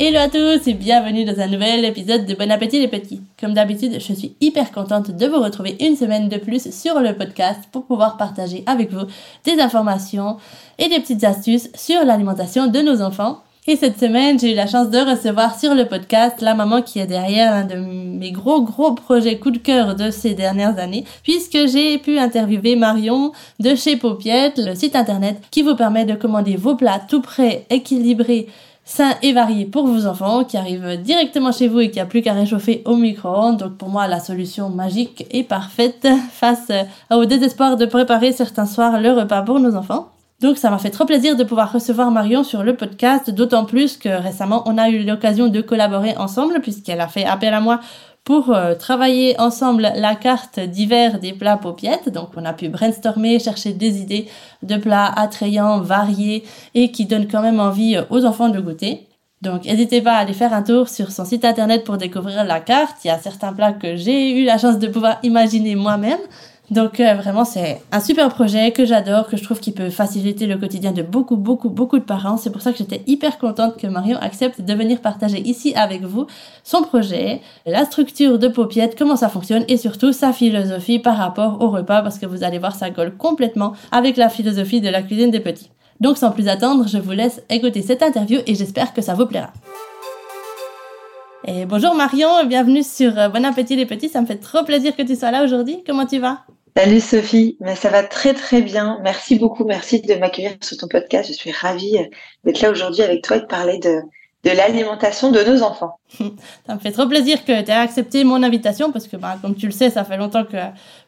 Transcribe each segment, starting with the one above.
Hello à tous et bienvenue dans un nouvel épisode de Bon Appétit les petits. Comme d'habitude, je suis hyper contente de vous retrouver une semaine de plus sur le podcast pour pouvoir partager avec vous des informations et des petites astuces sur l'alimentation de nos enfants. Et cette semaine, j'ai eu la chance de recevoir sur le podcast la maman qui est derrière l'un de mes gros gros projets coup de cœur de ces dernières années, puisque j'ai pu interviewer Marion de chez Paupiette, le site internet qui vous permet de commander vos plats tout prêts, équilibrés, sain et varié pour vos enfants qui arrive directement chez vous et qui a plus qu'à réchauffer au micro-ondes. Donc pour moi, la solution magique et parfaite face au désespoir de préparer certains soirs le repas pour nos enfants. Donc ça m'a fait trop plaisir de pouvoir recevoir Marion sur le podcast, d'autant plus que récemment on a eu l'occasion de collaborer ensemble puisqu'elle a fait appel à moi pour euh, travailler ensemble la carte d'hiver des plats paupiettes. Donc on a pu brainstormer, chercher des idées de plats attrayants, variés et qui donnent quand même envie euh, aux enfants de goûter. Donc n'hésitez pas à aller faire un tour sur son site internet pour découvrir la carte. Il y a certains plats que j'ai eu la chance de pouvoir imaginer moi-même. Donc euh, vraiment c'est un super projet que j'adore, que je trouve qui peut faciliter le quotidien de beaucoup beaucoup beaucoup de parents. C'est pour ça que j'étais hyper contente que Marion accepte de venir partager ici avec vous son projet, la structure de Paupiette, comment ça fonctionne et surtout sa philosophie par rapport au repas parce que vous allez voir ça colle complètement avec la philosophie de la cuisine des petits. Donc sans plus attendre, je vous laisse écouter cette interview et j'espère que ça vous plaira. Et bonjour Marion, bienvenue sur euh, Bon appétit les petits, ça me fait trop plaisir que tu sois là aujourd'hui. Comment tu vas? Salut Sophie, mais ça va très très bien. Merci beaucoup, merci de m'accueillir sur ton podcast. Je suis ravie d'être là aujourd'hui avec toi et de parler de, de l'alimentation de nos enfants. ça me fait trop plaisir que tu aies accepté mon invitation parce que, bah, comme tu le sais, ça fait longtemps que,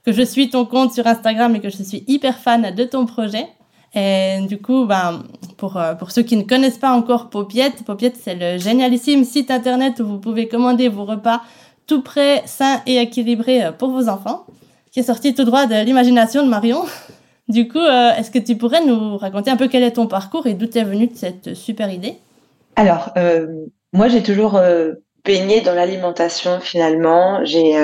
que je suis ton compte sur Instagram et que je suis hyper fan de ton projet. Et du coup, ben, pour, euh, pour ceux qui ne connaissent pas encore Paupiette, Paupiette, c'est le génialissime site internet où vous pouvez commander vos repas tout prêts, sains et équilibrés euh, pour vos enfants qui est sorti tout droit de l'imagination de Marion. Du coup, euh, est-ce que tu pourrais nous raconter un peu quel est ton parcours et d'où est venue cette super idée? Alors, euh, moi, j'ai toujours euh, baigné dans l'alimentation finalement. J'ai,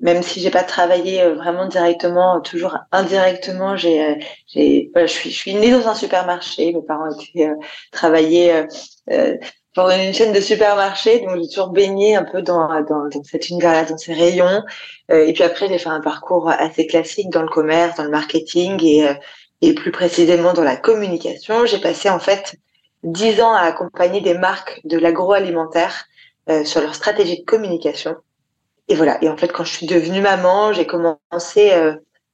même si j'ai pas travaillé vraiment directement, toujours indirectement, j'ai, je suis, je suis née dans un supermarché. Mes parents étaient travaillés pour une chaîne de supermarchés, donc j'ai toujours baigné un peu dans, dans, dans univers-là, dans ces rayons. Euh, et puis après, j'ai fait un parcours assez classique dans le commerce, dans le marketing et, euh, et plus précisément dans la communication. J'ai passé en fait dix ans à accompagner des marques de l'agroalimentaire euh, sur leur stratégie de communication. Et voilà. Et en fait, quand je suis devenue maman, j'ai commencé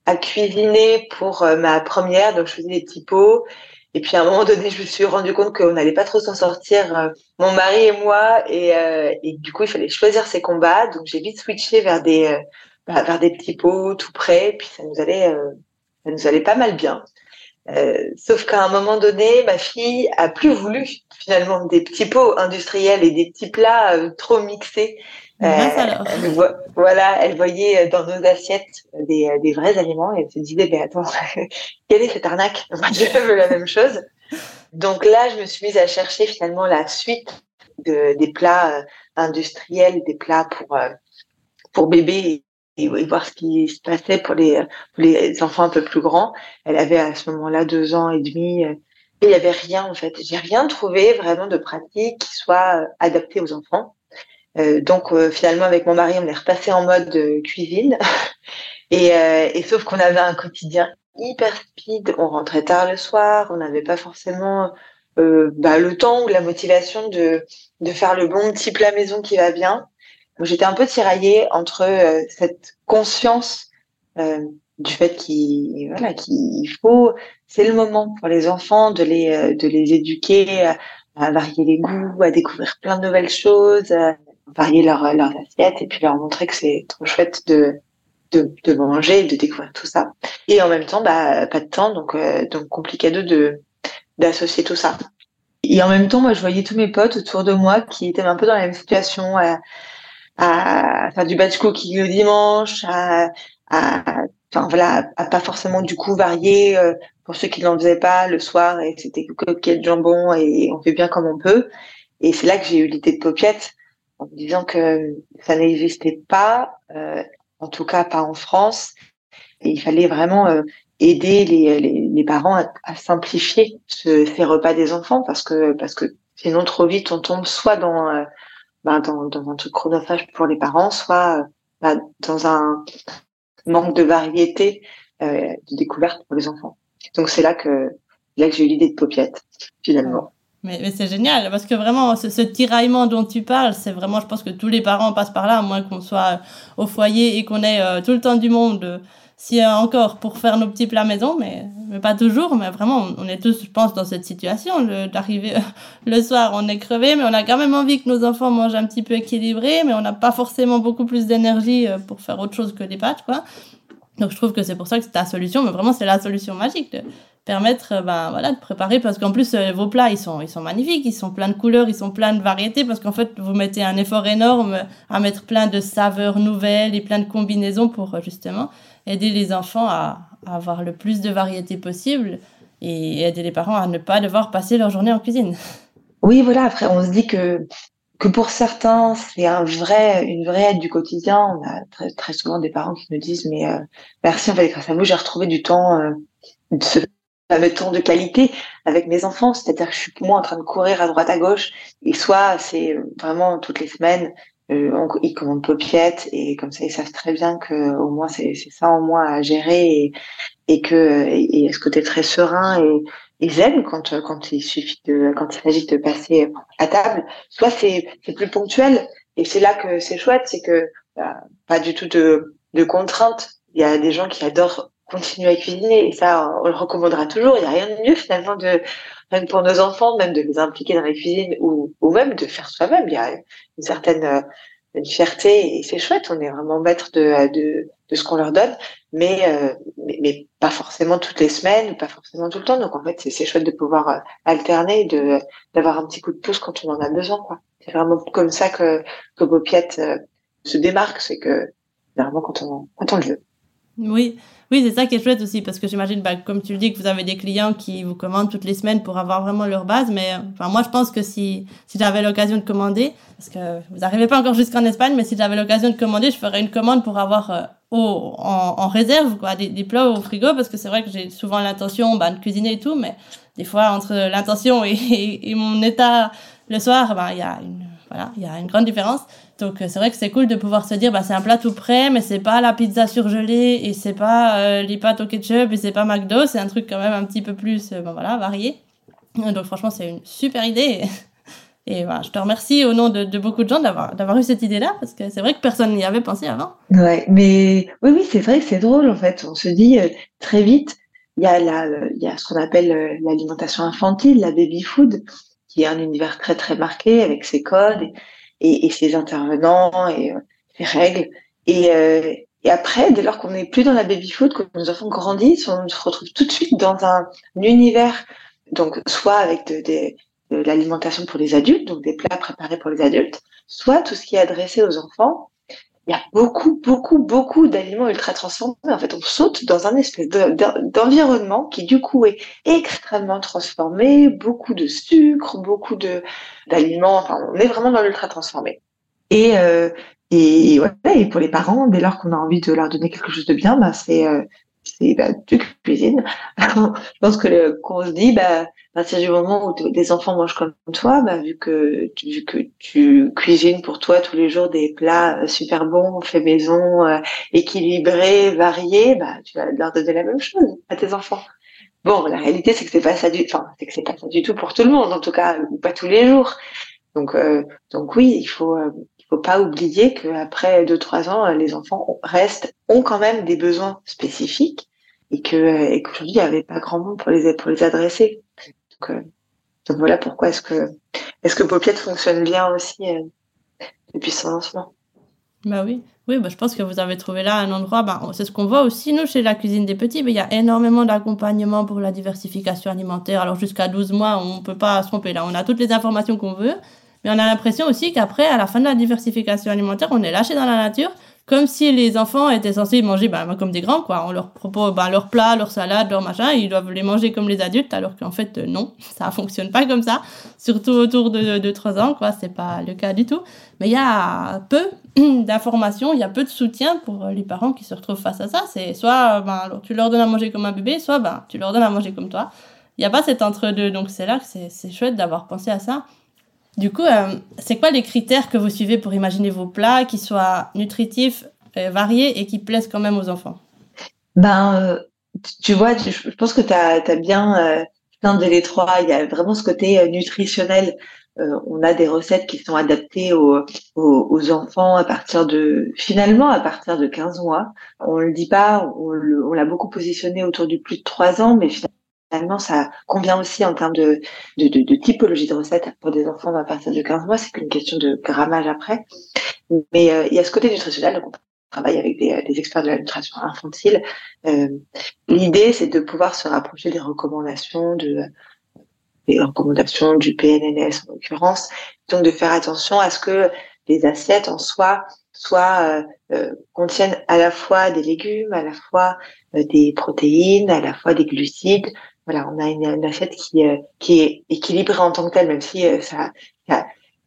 à cuisiner pour ma première. Donc, je faisais des typos. Et puis à un moment donné, je me suis rendu compte qu'on n'allait pas trop s'en sortir, euh, mon mari et moi, et, euh, et, du coup, il fallait choisir ses combats. Donc j'ai vite switché vers des euh, bah, vers des petits pots tout près, puis ça nous allait ça nous allait pas mal bien. sauf qu'à un moment donné, ma fille a plus voulu finalement des petits pots industriels et des petits plats trop mixés. Elle voilà, elle voyait dans nos assiettes des, des vrais aliments et elle se disait, mais attends, quelle est cette arnaque? Je veux la même chose. Donc là, je me suis mise à chercher finalement la suite de, des plats euh, industriels, des plats pour, euh, pour bébés et, voir ce qui se passait pour les, pour les enfants un peu plus grands. Elle avait à ce moment-là deux ans et demi. Euh, et il n'y avait rien en fait. J'ai rien trouvé vraiment de pratique qui soit adapté aux enfants. Euh, donc euh, finalement avec mon mari on est repassé en mode euh, cuisine. Et, et, sauf qu'on avait un quotidien hyper speed, on rentrait tard le soir, on n'avait pas forcément bah, le temps ou la motivation de, de faire le bon petit plat maison qui va bien. J'étais un peu tiraillée entre cette conscience du fait qu'il voilà qu'il faut c'est le moment pour les enfants de les de les éduquer à, varier les goûts à découvrir plein de nouvelles choses varier leur leurs assiettes et puis leur montrer que c'est trop chouette de de, de manger de découvrir tout ça. Et en même temps bah pas de temps donc donc compliqué de d'associer tout ça. Et en même temps moi je voyais tous mes potes autour de moi qui étaient un peu dans la même situation à faire du batch cooking le dimanche, à, à, enfin voilà, à pas forcément du coup varier euh, pour ceux qui n'en faisaient pas le soir et c'était coquille de jambon et on fait bien comme on peut. Et c'est là que j'ai eu l'idée de Popiette en disant que ça n'existait pas, euh, en tout cas pas en France. Il fallait vraiment euh, aider les, les, les parents à, à simplifier ce, ces repas des enfants parce que parce que sinon trop vite on tombe soit dans bah, dans, dans, un truc chronophage pour les parents, soit bah, dans un manque de variété euh, de découverte pour les enfants. Donc c'est là que là que j'ai eu l'idée de Popiette finalement. Mais, mais c'est génial parce que vraiment ce, ce, tiraillement dont tu parles, c'est vraiment, je pense que tous les parents passent par là, à moins qu'on soit au foyer et qu'on ait euh, tout le temps du monde si euh, encore pour faire nos petits plats maison, mais, mais pas toujours. Mais vraiment, on est tous, je pense, dans cette situation d'arriver le soir, on est crevé, mais on a quand même envie que nos enfants mangent un petit peu équilibré, mais on n'a pas forcément beaucoup plus d'énergie euh, pour faire autre chose que des pâtes, quoi. Donc je trouve que c'est pour ça que c'est ta solution, mais vraiment c'est la solution magique de permettre, euh, ben voilà, de préparer parce qu'en plus vos plats ils sont ils sont magnifiques, ils sont pleins de couleurs, ils sont pleins de variétés parce qu'en fait vous mettez un effort énorme à mettre plein de saveurs nouvelles et plein de combinaisons pour justement aider les enfants à, avoir le plus de variété possible et aider les parents à ne pas devoir passer leur journée en cuisine. Oui, voilà. Après, on se dit que que pour certains, c'est un vrai, une vraie aide du quotidien. On a très, très souvent des parents qui nous disent, mais euh, merci, en fait, grâce à vous, j'ai retrouvé du temps, euh, ce fameux temps de qualité avec mes enfants. C'est-à-dire que je suis moins en train de courir à droite à gauche. Et soit c'est vraiment toutes les semaines, euh, ils commandent Popiette et comme ça ils savent très bien que au moins c'est ça en moins à gérer et, et que et, ce côté très serein et, et zen quand quand il suffit de quand il s'agit de passer à table. Soit c'est c'est plus ponctuel et c'est là que c'est chouette c'est que bah, pas du tout de de contraintes. Il y a des gens qui adorent continuer à cuisiner et ça on le recommandera toujours. Il y a rien de mieux finalement de même pour nos enfants, même de les impliquer dans la cuisine ou, ou même de faire soi-même. Il y a une certaine euh, une fierté et c'est chouette. On est vraiment maître de, de, de ce qu'on leur donne, mais, euh, mais, pas forcément toutes les semaines, pas forcément tout le temps. Donc en fait, c'est chouette de pouvoir euh, alterner, de d'avoir un petit coup de pouce quand on en a besoin. quoi. C'est vraiment comme ça que que Bopiette se démarque, c'est que vraiment quand on quand on le veut. Oui, oui, c'est ça qui est chouette aussi, parce que j'imagine, bah, comme tu le dis, que vous avez des clients qui vous commandent toutes les semaines pour avoir vraiment leur base. Mais enfin, moi, je pense que si, si j'avais l'occasion de commander, parce que vous n'arrivez pas encore jusqu'en Espagne, mais si j'avais l'occasion de commander, je ferais une commande pour avoir euh, au, en, réserve quoi, des, plats au frigo, parce que c'est vrai que j'ai souvent l'intention bah, de cuisiner et tout, mais des fois, entre l'intention et, mon état le soir, bah, il y a une, voilà, il y a une grande différence. Donc euh, c'est vrai que c'est cool de pouvoir se dire bah c'est un plat tout prêt mais c'est pas la pizza surgelée et c'est pas euh, les au ketchup et c'est pas McDo, c'est un truc quand même un petit peu plus euh, voilà, varié. Donc franchement, c'est une super idée. Et voilà, je te remercie au nom de, beaucoup de gens d'avoir eu cette idée-là parce que c'est vrai que personne n'y avait pensé avant. Ouais, mais oui oui, c'est vrai que c'est drôle en fait, on se dit très vite il y a la il y a ce qu'on appelle l'alimentation infantile, la baby food qui est un univers très très marqué avec ses codes et, et ses intervenants et euh, ses règles. Et, euh, et après, dès lors qu'on n'est plus dans la baby food, que nos enfants grandissent, on se retrouve tout de suite dans un, univers, donc soit avec de, de, de l'alimentation pour les adultes, donc des plats préparés pour les adultes, soit tout ce qui est adressé aux enfants, il y a beaucoup, beaucoup, beaucoup d'aliments ultra transformés. En fait, on saute dans un espèce d'environnement qui, du coup, est extrêmement transformé, beaucoup de sucre, beaucoup d'aliments. Enfin, on est vraiment dans l'ultra transformé. Et, euh, et, ouais, et pour les parents, dès lors qu'on a envie de leur donner quelque chose de bien, bah, c'est euh, c'est bah, tu cuisines. je pense que qu'on se dit, bah, à partir du moment où des enfants mangent comme toi, bah, vu que tu, vu que tu cuisines pour toi tous les jours des plats euh, super bons, faits maison, euh, équilibrés, variés, bah, tu vas leur donner la même chose à tes enfants. Bon, la réalité c'est que c'est pas ça du, enfin, c'est que c'est pas ça du tout pour tout le monde, en tout cas, pas tous les jours. Donc, euh, donc oui, il faut, faut pas oublier qu'après 2-3 ans, les enfants restent, ont quand même des besoins spécifiques et que et qu'aujourd'hui il n'y avait pas grand monde pour les pour les adresser. Donc, euh, donc voilà pourquoi est-ce que est-ce que Paupiette fonctionne bien aussi euh, depuis son lancement. Bah oui, oui, bah je pense que vous avez trouvé là un endroit. Bah, c'est ce qu'on voit aussi nous chez la cuisine des petits. Mais il y a énormément d'accompagnement pour la diversification alimentaire. Alors jusqu'à 12 mois, on peut pas se tromper là. On a toutes les informations qu'on veut, mais on a l'impression aussi qu'après, à la fin de la diversification alimentaire, on est lâché dans la nature comme si les enfants étaient censés manger bah, comme des grands, quoi. On leur propose bah, leur plat, leur salade, leur machin, ils doivent les manger comme les adultes, alors qu'en fait, euh, non, ça fonctionne pas comme ça. Surtout autour de, de 3 ans, quoi, c'est pas le cas du tout. Mais il y a peu d'informations, il y a peu de soutien pour les parents qui se retrouvent face à ça. C'est soit alors, tu leur donnes à manger comme un bébé, soit ben, tu leur donnes à manger comme toi. Il n'y a pas cet entre-deux, donc c'est là que c'est chouette d'avoir pensé à ça. Du coup, euh, c'est quoi les critères que vous suivez pour imaginer vos plats qui soient nutritifs, euh, variés et qui plaisent quand même aux enfants? Ben, euh, tu vois, je pense que tu as, bien plein de les trois. Il y a vraiment ce côté nutritionnel. on a des recettes qui sont adaptées aux, enfants à partir de, finalement, à partir de 15 mois. On le dit pas, on l'a beaucoup positionné autour du plus de 3 ans, mais finalement, finalement, ça convient aussi en termes de, de, de, de, typologie de recettes pour des enfants à partir de 15 mois. C'est qu'une question de grammage après. Mais euh, il y a ce côté nutritionnel. Donc on travaille avec des, des experts de la nutrition infantile. Euh, L'idée, c'est de pouvoir se rapprocher des recommandations de des recommandations du PNNS en l'occurrence. Donc de faire attention à ce que les assiettes en soi soit euh, euh, contiennent à la fois des légumes, à la fois euh, des protéines, à la fois des glucides, voilà, on a une, assiette qui, euh, qui est équilibrée en tant que telle, même si euh, ça,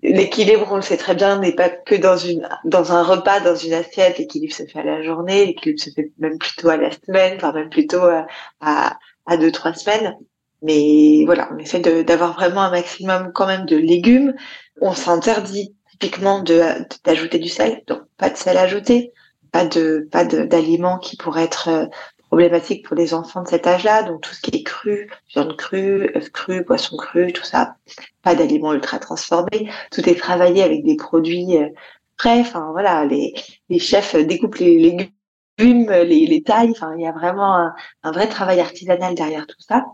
l'équilibre, on le sait très bien, n'est pas que dans une, dans un repas, dans une assiette. L'équilibre se fait à la journée, l'équilibre se fait même plutôt à la semaine, enfin même plutôt à, à, à deux trois semaines. Mais voilà, on essaie d'avoir vraiment un maximum quand même de légumes. On s'interdit typiquement de d'ajouter du sel, donc pas de sel ajouté, pas de pas d'aliments qui pourraient être euh, problématique pour les enfants de cet âge-là. Donc tout ce qui est cru, viande crue, œufs crus, poissons crus, tout ça, pas d'aliments ultra transformés. Tout est travaillé avec des produits euh, frais. Enfin voilà, les, les chefs découpent les légumes, les, les tailles. Enfin il y a vraiment un, vrai travail artisanal derrière tout ça.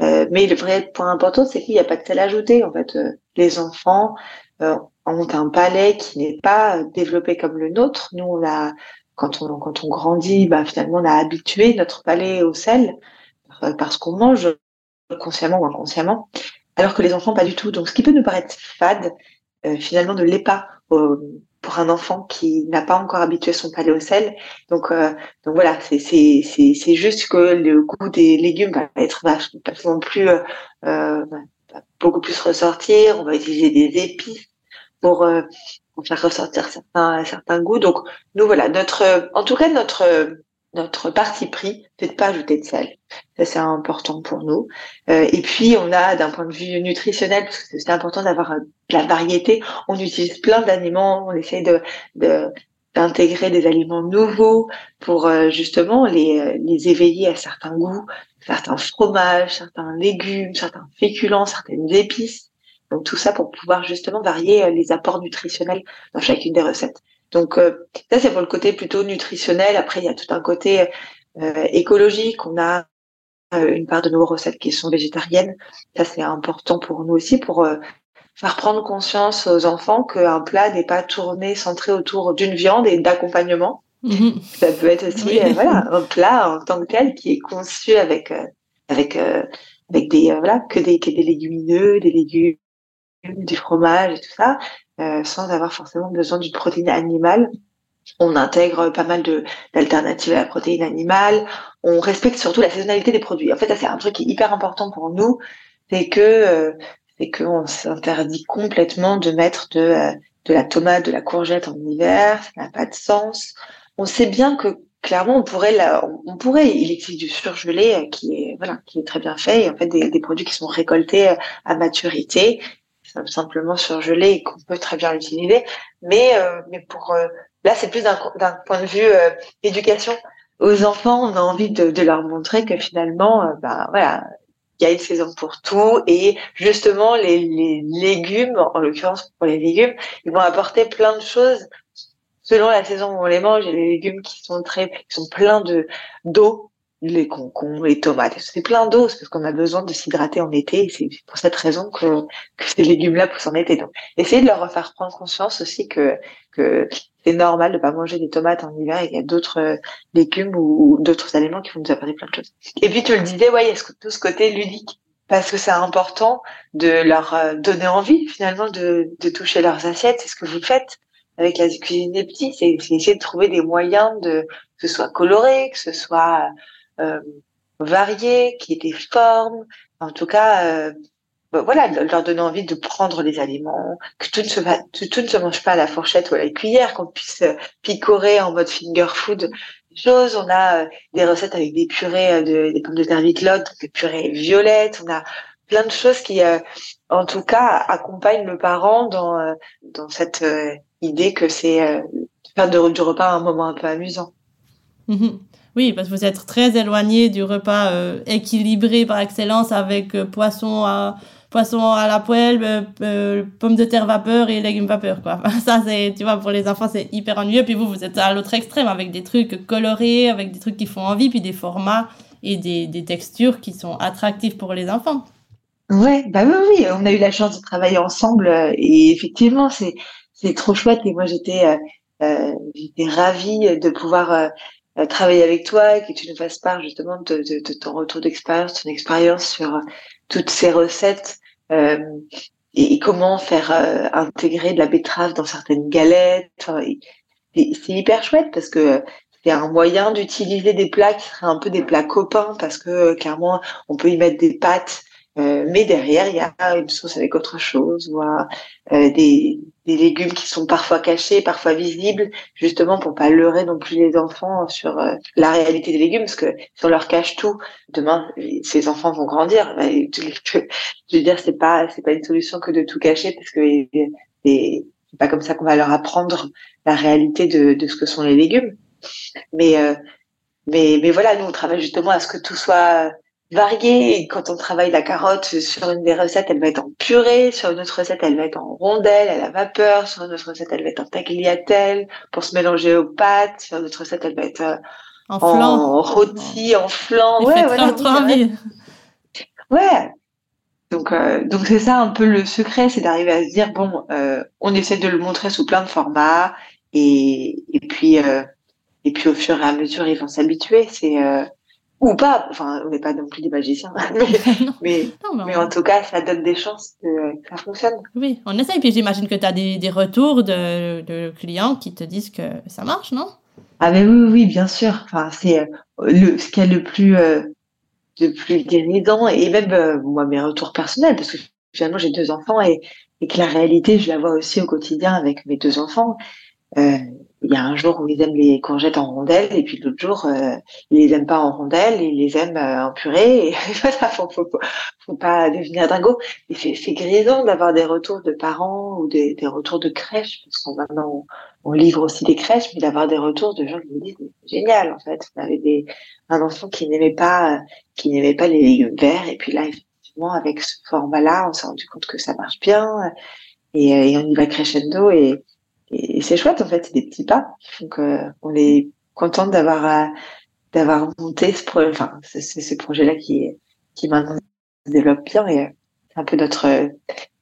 Euh, mais le vrai point important, c'est qu'il n'y a pas de sel ajouté. En fait, euh, les enfants ont un palais qui n'est pas développé comme le nôtre. Nous, on a quand on, quand on grandit, bah, finalement, on a habitué notre palais au sel euh, parce qu'on mange consciemment ou inconsciemment, alors que les enfants, pas du tout. Donc, ce qui peut nous paraître fade, euh, finalement, ne l'est pas euh, pour un enfant qui n'a pas encore habitué son palais au sel. Donc, donc voilà, c'est juste que le goût des légumes va être vachement plus beaucoup plus ressortir. On va utiliser des épices pour pour faire ressortir certains certains goûts. Donc nous voilà notre en tout cas notre notre parti pris, c'est de pas ajouter de sel. Ça c'est important pour nous. Euh, et puis on a d'un point de vue nutritionnel, parce que c'est important d'avoir euh, de la variété. On utilise plein d'aliments, on essaie de, de d'intégrer des aliments nouveaux pour euh, justement les, les éveiller à certains goûts, certains fromages, certains légumes, certains féculents, certaines épices. Donc tout ça pour pouvoir justement varier euh, les apports nutritionnels dans chacune des recettes. Donc euh, ça c'est pour le côté plutôt nutritionnel. Après il y a tout un côté euh, écologique. On a une part de nos recettes qui sont végétariennes. Ça c'est important pour nous aussi pour faire prendre conscience aux enfants qu'un plat n'est pas tourné centré autour d'une viande et d'accompagnement. Mhm. Ça peut être aussi voilà un plat en tant que tel qui est conçu avec avec avec des voilà que des que des légumineux, des légumes du fromage et tout ça, euh, sans avoir forcément besoin d'une protéine animale. On intègre pas mal d'alternatives à la protéine animale. On respecte surtout la saisonnalité des produits. En fait, ça c'est un truc qui est hyper important pour nous, c'est que euh, c'est qu'on s'interdit complètement de mettre de euh, de la tomate, de la courgette en hiver. Ça n'a pas de sens. On sait bien que clairement on pourrait la, on pourrait il existe du surgelé qui est voilà qui est très bien fait et en fait des, des produits qui sont récoltés à maturité simplement surgelé et qu'on peut très bien l'utiliser. Mais, euh, mais pour euh, là, c'est plus d'un point de vue euh, éducation. Aux enfants, on a envie de, leur montrer que finalement, bah voilà, il y a une saison pour tout et justement les, les légumes, en l'occurrence pour les légumes, ils vont apporter plein de choses selon la saison où on les mange. Il y a des légumes qui sont très, qui sont pleins de d'eau, les concombres, les tomates, c'est plein d'eau parce qu'on a besoin de s'hydrater en été. Et c'est pour cette raison que, que ces légumes-là poussent en été. Donc, essayez de leur faire prendre conscience aussi que que c'est normal de pas manger des tomates en hiver et qu'il y a d'autres euh, légumes ou, d'autres aliments qui vont nous apporter plein de choses. Et puis tu le disais, ouais, il y a tout ce côté ludique parce que c'est important de leur euh, donner envie finalement de, de toucher leurs assiettes. C'est ce que vous faites avec la cuisine des petits, c'est essayer de trouver des moyens de que ce soit coloré, que ce soit euh, varié, qui ait des formes. En tout cas, euh, bah, voilà, leur donner envie de prendre les aliments, que tout ne se mange pas à la fourchette ou à la cuillère, qu'on puisse euh, picorer en mode finger food choses. On a des recettes avec des purées de des pommes de terre vitelottes, des purées violettes. On a plein de choses qui, en tout cas, accompagnent le parent dans dans cette idée que c'est faire de, du repas un moment un peu amusant. Mhm. Oui, parce que vous êtes très éloigné du repas euh, équilibré par excellence avec euh, poisson à poisson à la poêle, pommes de terre vapeur et légumes vapeur quoi. ça c'est tu vois pour les enfants c'est hyper ennuyeux puis vous vous êtes à l'autre extrême avec des trucs colorés, avec des trucs qui font envie puis des formats et des, des textures qui sont attractifs pour les enfants. Ouais, bah oui, oui, on a eu la chance de travailler ensemble et effectivement c'est c'est trop chouette et moi j'étais euh, euh, j'étais ravie de pouvoir euh, travailler avec toi et que tu nous fasses part justement de, de, de ton retour d'expérience, ton expérience sur toutes ces recettes et, et, comment faire intégrer de la betterave dans certaines galettes. c'est hyper chouette parce que c'est un moyen d'utiliser des plats qui seraient un peu des plats copains parce que clairement on peut y mettre des pâtes euh, mais derrière, il y a une sauce avec autre chose, ou euh, des, des, légumes qui sont parfois cachés, parfois visibles, justement pour pas leurrer non plus les enfants sur euh, la réalité des légumes, parce que si on leur cache tout, demain, ces enfants vont grandir. je veux dire, c'est pas c'est pas une solution que de tout cacher, parce que c'est pas comme ça qu'on va leur apprendre la réalité de, de ce que sont les légumes. Mais mais mais voilà, nous on travaille justement à ce que tout soit variée. Et quand on travaille la carotte sur une des recettes, elle va être en purée. Sur une autre recette, elle va être en rondelle, à la vapeur. Sur une autre recette, elle va être en tagliatelle pour se mélanger aux pâtes. Sur une autre recette, elle va être euh, en, en rôti, en flan. ouais, ouais, ouais. Donc, euh, donc c'est ça un peu le secret, c'est d'arriver à se dire bon, euh, on essaie de le montrer sous plein de formats et, et puis et puis au fur et à mesure ils vont s'habituer. C'est ou pas, enfin, on n'est pas non plus des magiciens, mais, mais, en tout cas, ça donne des chances que, ça fonctionne. Oui, on essaye, puis j'imagine que tu as des, des retours de, de, clients qui te disent que ça marche, non? Ah mais oui, oui, bien sûr. Enfin, c'est euh, le, ce qui est le plus, euh, le plus guérissant, et même euh, moi, mes retours personnels, parce que finalement, j'ai deux enfants, et, et que la réalité, je la vois aussi au quotidien avec mes deux enfants. Euh, il y a un jour où ils aiment les courgettes en rondelles et puis l'autre jour euh, ils les aiment pas en rondelles, ils les aiment euh, en purée. Et voilà, faut, faut, pas devenir dingo. Et c'est, c'est grisant d'avoir des retours de parents ou des, des retours de crèches parce qu'on maintenant on, livre aussi des crèches, mais d'avoir des retours de gens qui me disent génial en fait. On avait des un enfant qui n'aimait pas qui n'aimait pas les légumes verts et puis là effectivement avec ce format-là on s'est rendu compte que ça marche bien et, et on y va crescendo et et, c'est chouette en fait, c'est des petits pas. Donc on est content d'avoir euh, d'avoir monté ce projet, enfin c'est ce projet-là qui qui maintenant se développe bien et euh, c'est un peu notre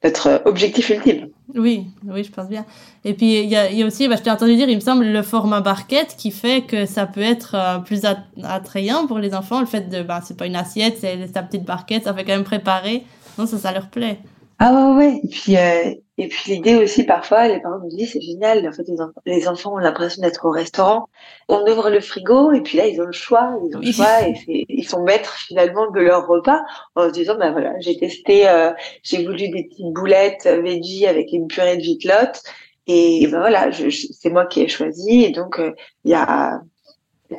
notre objectif ultime. Oui, oui, je pense bien. Et puis il y a, aussi, bah, je t'ai entendu dire, il me semble, le format barquette qui fait que ça peut être euh, plus attrayant pour les enfants. Le fait de, bah, c'est pas une assiette, c'est ta petite barquette, ça fait quand même préparer. Non, ça, ça leur plaît. Ah ouais, ouais. Et puis, euh, et puis l'idée aussi, parfois, les parents nous disent, c'est génial. En fait, les, enfants, les enfants ont l'impression d'être au restaurant. On ouvre le frigo et puis là, ils ont le choix. Ils ont le choix et ils sont maîtres finalement de leur repas en se disant, ben voilà, j'ai testé, euh, j'ai voulu des petites boulettes euh, veggie avec une purée de vitelotte. Et ben voilà, je, c'est moi qui ai choisi. Et donc, euh, il y a,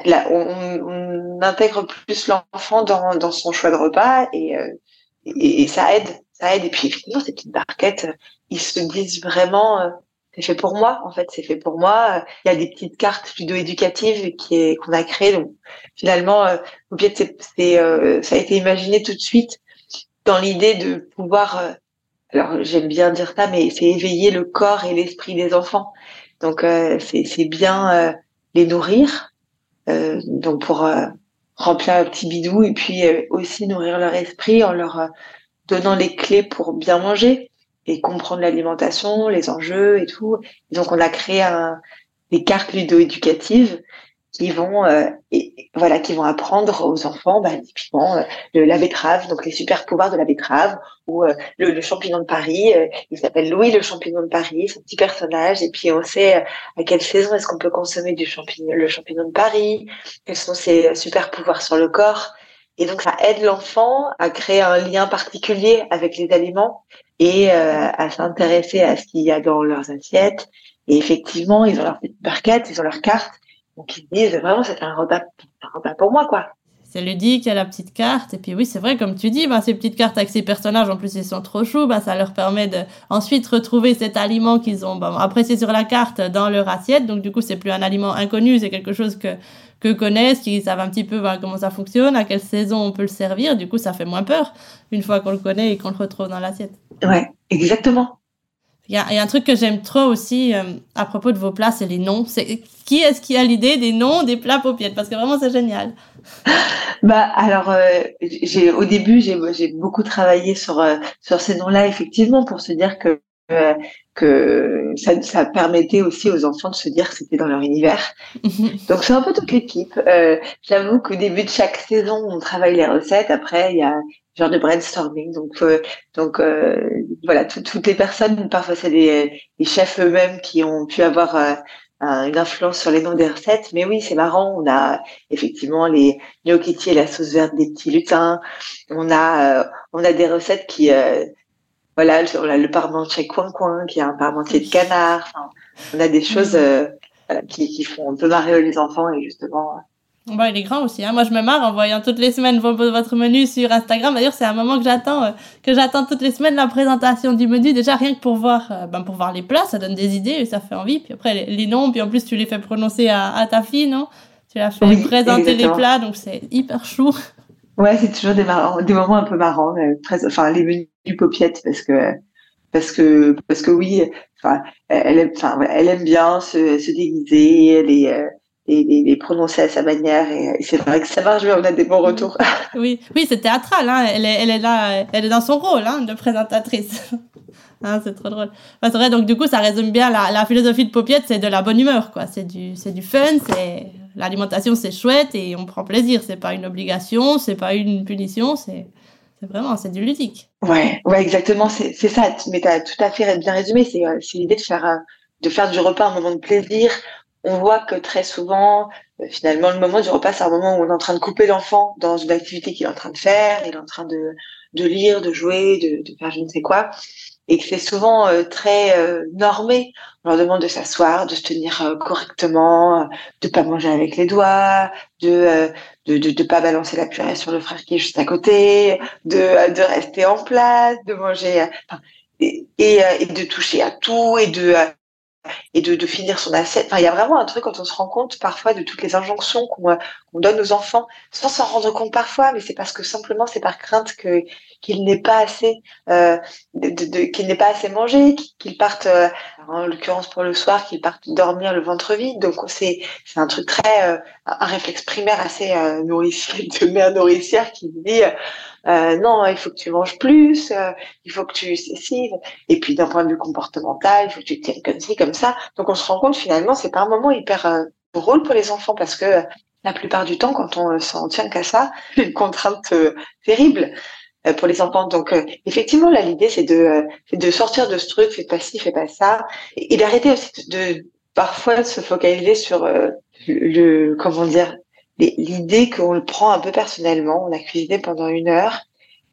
là, on, on, intègre plus l'enfant dans, dans son choix de repas et, et, et ça aide ça aide. Et puis effectivement, ces petites barquettes, euh, ils se disent vraiment, euh, c'est fait pour moi. En fait, c'est fait pour moi. Il y a des petites cartes ludo-éducatives qui est qu'on a créées. Donc finalement, euh, c'est, c'est, ça a été imaginé tout de suite dans l'idée de pouvoir, euh, alors j'aime bien dire ça, mais c'est éveiller le corps et l'esprit des enfants. Donc euh, c'est bien euh, les nourrir, donc pour remplir un petit bidou et puis aussi nourrir leur esprit en leur donnant les clés pour bien manger et comprendre l'alimentation, les enjeux et tout. donc on a créé un, des cartes ludo-éducatives qui vont euh, et, voilà qui vont apprendre aux enfants bah, typiquement euh, la betterave donc les super pouvoirs de la betterave ou euh, le, le, champignon de Paris il s'appelle Louis le champignon de Paris un petit personnage et puis on sait à quelle saison est-ce qu'on peut consommer du champignon le champignon de Paris quels sont ses super pouvoirs sur le corps et donc ça aide l'enfant à créer un lien particulier avec les aliments et à s'intéresser à ce qu'il y a dans leurs assiettes et effectivement ils ont leur petite barquette ils ont leur carte donc ils disent vraiment c'est un repas, un repas pour moi quoi. C'est ludique, il y a la petite carte. Et puis oui, c'est vrai, comme tu dis, bah, ces petites cartes avec ces personnages, en plus ils sont trop choux, bah, ça leur permet de ensuite retrouver cet aliment qu'ils ont apprécié sur la carte dans leur assiette. Donc du coup, c'est plus un aliment inconnu, c'est quelque chose que que connaissent, qui savent un petit peu bah, comment ça fonctionne, à quelle saison on peut le servir. Du coup, ça fait moins peur une fois qu'on le connaît et qu'on le retrouve dans l'assiette. Ouais, exactement. Il y, a, un truc que j'aime trop aussi euh, à propos de vos plats, c'est les noms. C'est qui est-ce qui a l'idée des noms des plats paupiètes Parce que vraiment, c'est génial. Bah alors, euh, j'ai au début, j'ai j'ai beaucoup travaillé sur euh, sur ces noms-là effectivement pour se dire que que ça, ça permettait aussi aux enfants de se dire que c'était dans leur univers. Donc c'est un peu toute l'équipe. J'avoue qu'au début de chaque saison, on travaille les recettes. Après, il y a genre de brainstorming. Donc, euh, donc euh, voilà, toutes les personnes, parfois c'est des, chefs eux-mêmes qui ont pu avoir euh, une influence sur les noms des recettes. Mais oui, c'est marrant. On a effectivement les gnocchi et la sauce verte des petits lutins. On a, on a des recettes qui, voilà, on a le parmentier coin coin qui a un parmentier de canard. on a des choses qui, qui font un peu marrer les enfants et justement Bon, il est grand aussi. Hein. Moi, je me marre en voyant toutes les semaines votre menu sur Instagram. D'ailleurs, c'est un moment que j'attends, euh, que j'attends toutes les semaines la présentation du menu. Déjà, rien que pour voir, euh, ben, pour voir les plats, ça donne des idées et ça fait envie. Puis après, les, noms, puis en plus, tu les fais prononcer à, à ta fille, non? Tu l'as fait présenter les plats, donc c'est hyper chou. Ouais, c'est toujours des, moments un peu marrants. très, enfin, les menus du paupiette, parce que parce que parce que oui, enfin, elle aime, enfin, bien se, se déguiser, euh, et les, prononcer à sa manière. Et, c'est vrai que ça marche on a des bons retours. Oui, oui, c'est théâtral. Hein. Elle, est, elle est là, elle est dans son rôle hein, de présentatrice. hein, c'est trop drôle. c'est vrai, donc du coup, ça résume bien la, philosophie de Paupiette, c'est de la bonne humeur, quoi. C'est du, c'est du fun, c'est l'alimentation, c'est chouette et on prend plaisir. C'est pas une obligation, c'est pas une punition, c'est vraiment, c'est du ludique. Ouais, ouais, exactement. C'est, ça. Mais t'as tout à fait bien résumé. C'est, euh, c'est l'idée de faire, euh, de faire du repas un moment de plaisir, on voit que très souvent, euh, finalement, le moment du repas, c'est un moment où on est en train de couper l'enfant dans une activité qu'il est en train de faire, il est en train de, de lire, de jouer, de faire je ne sais quoi, et que c'est souvent euh, très euh, normé. On leur demande de s'asseoir, de se tenir correctement, de pas manger avec les doigts, de de, de, de pas balancer la purée sur le frère qui est juste à côté, de, de rester en place, de manger et, et, et de toucher à tout et de et de, de, finir son assiette. Enfin, il y a vraiment un truc quand on se rend compte parfois de toutes les injonctions qu'on donne aux enfants, sans s'en rendre compte parfois, mais c'est parce que simplement c'est par crainte que qu'il n'ait pas assez, euh, de, de, qu'il n'ait pas assez mangé, qu'il parte, euh, en l'occurrence pour le soir, qu'il parte dormir le ventre vide. Donc c'est c'est un truc très, euh, un réflexe primaire assez euh, nourricier de mère nourricière qui dit euh, non, il faut que tu manges plus, euh, il faut que tu ceci. Et puis d'un point de vue comportemental, il faut que tu tiennes comme ci, comme ça. Donc on se rend compte finalement, c'est pas un moment hyper euh, drôle pour les enfants parce que la plupart du temps, quand on s'en tient qu'à ça, c'est une contrainte terrible pour les enfants. Donc effectivement, là l'idée c'est de de sortir de ce truc, fais pas ci, fais pas ça, et, d'arrêter aussi de, parfois se focaliser sur le comment dire l'idée qu'on le prend un peu personnellement. On a cuisiné pendant une heure.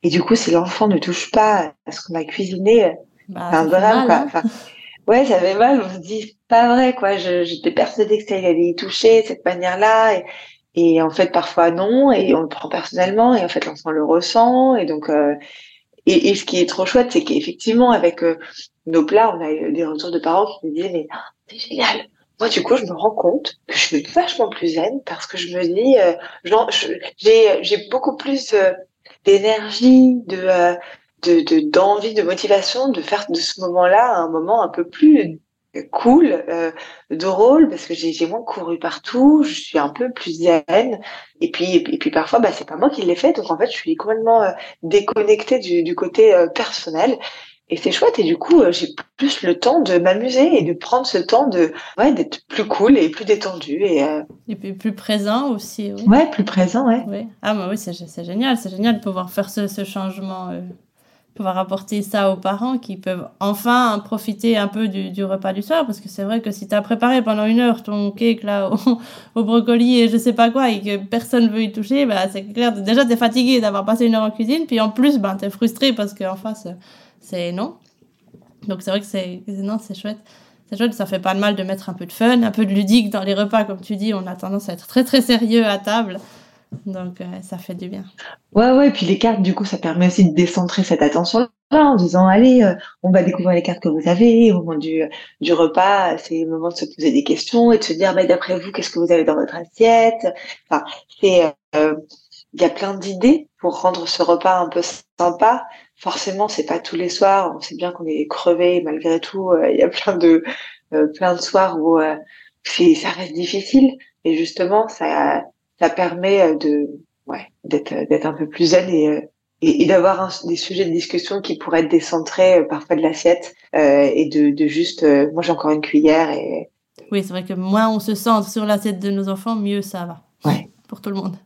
Et du coup, si l'enfant ne touche pas à ce qu'on a cuisiné, bah, c'est un drame, quoi. Hein. Enfin, ouais, ça fait mal. On se dit, pas vrai, quoi. J'étais persuadée que ça allait y toucher de cette manière-là. Et, et, en fait, parfois non. Et on le prend personnellement. Et en fait, l'enfant le ressent. Et donc, euh, et, et, ce qui est trop chouette, c'est qu'effectivement, avec euh, nos plats, on a eu des retours de parents qui nous disaient, mais oh, c'est génial moi, du coup, je me rends compte que je suis vachement plus zen parce que je me dis, euh, j'ai, j'ai beaucoup plus, euh, d'énergie, de de d'envie, de, motivation de faire de ce moment-là un moment un peu plus cool, euh, drôle parce que j'ai moins couru partout, je suis un peu plus zen et puis et puis parfois bah c'est pas moi qui l'ai fait donc en fait je suis complètement euh, déconnectée du, du côté euh, personnel et c'est chouette et du coup euh, j'ai plus le temps de m'amuser et de prendre ce temps de ouais d'être plus cool et plus détendu et, et puis plus présent aussi oui. ouais plus présent ouais, ouais. ah bah oui c'est génial c'est génial de pouvoir faire ce, ce changement pouvoir apporter ça aux parents qui peuvent enfin profiter un peu du, du repas du soir parce que c'est vrai que si tu as préparé pendant une heure ton cake là au, au, brocoli et je sais pas quoi et que personne veut y toucher bah c'est clair déjà tu es fatigué d'avoir passé une heure en cuisine puis en plus bah, tu es frustré parce qu'en face c'est non. Donc c'est vrai que c'est non c'est chouette. C'est chouette ça fait pas de mal de mettre un peu de fun un peu de ludique dans les repas comme tu dis on a tendance à être très très sérieux à table donc, euh, ça fait du bien. Ouais, ouais, et puis les cartes, du coup, ça permet aussi de décentrer cette attention-là en disant, allez, euh, on va découvrir les cartes que vous avez au moment du, du repas. C'est le moment de se poser des questions et de se dire, bah, d'après vous, qu'est-ce que vous avez dans votre assiette? Enfin, c'est, euh, il y a plein d'idées pour rendre ce repas un peu sympa. Forcément, c'est pas tous les soirs. On sait bien qu'on est crevé malgré tout. Il y a plein de, plein de soirs où ça reste difficile. Et justement, ça, ça permet euh, de ouais d'être euh, d'être un peu plus zen et euh, et, d'avoir des sujets de discussion qui pourraient être décentrés parfois de l'assiette euh, et de, de juste moi j'ai encore une cuillère et oui c'est vrai que moins on se sent sur l'assiette de nos enfants mieux ça va. Ouais. pour tout le monde.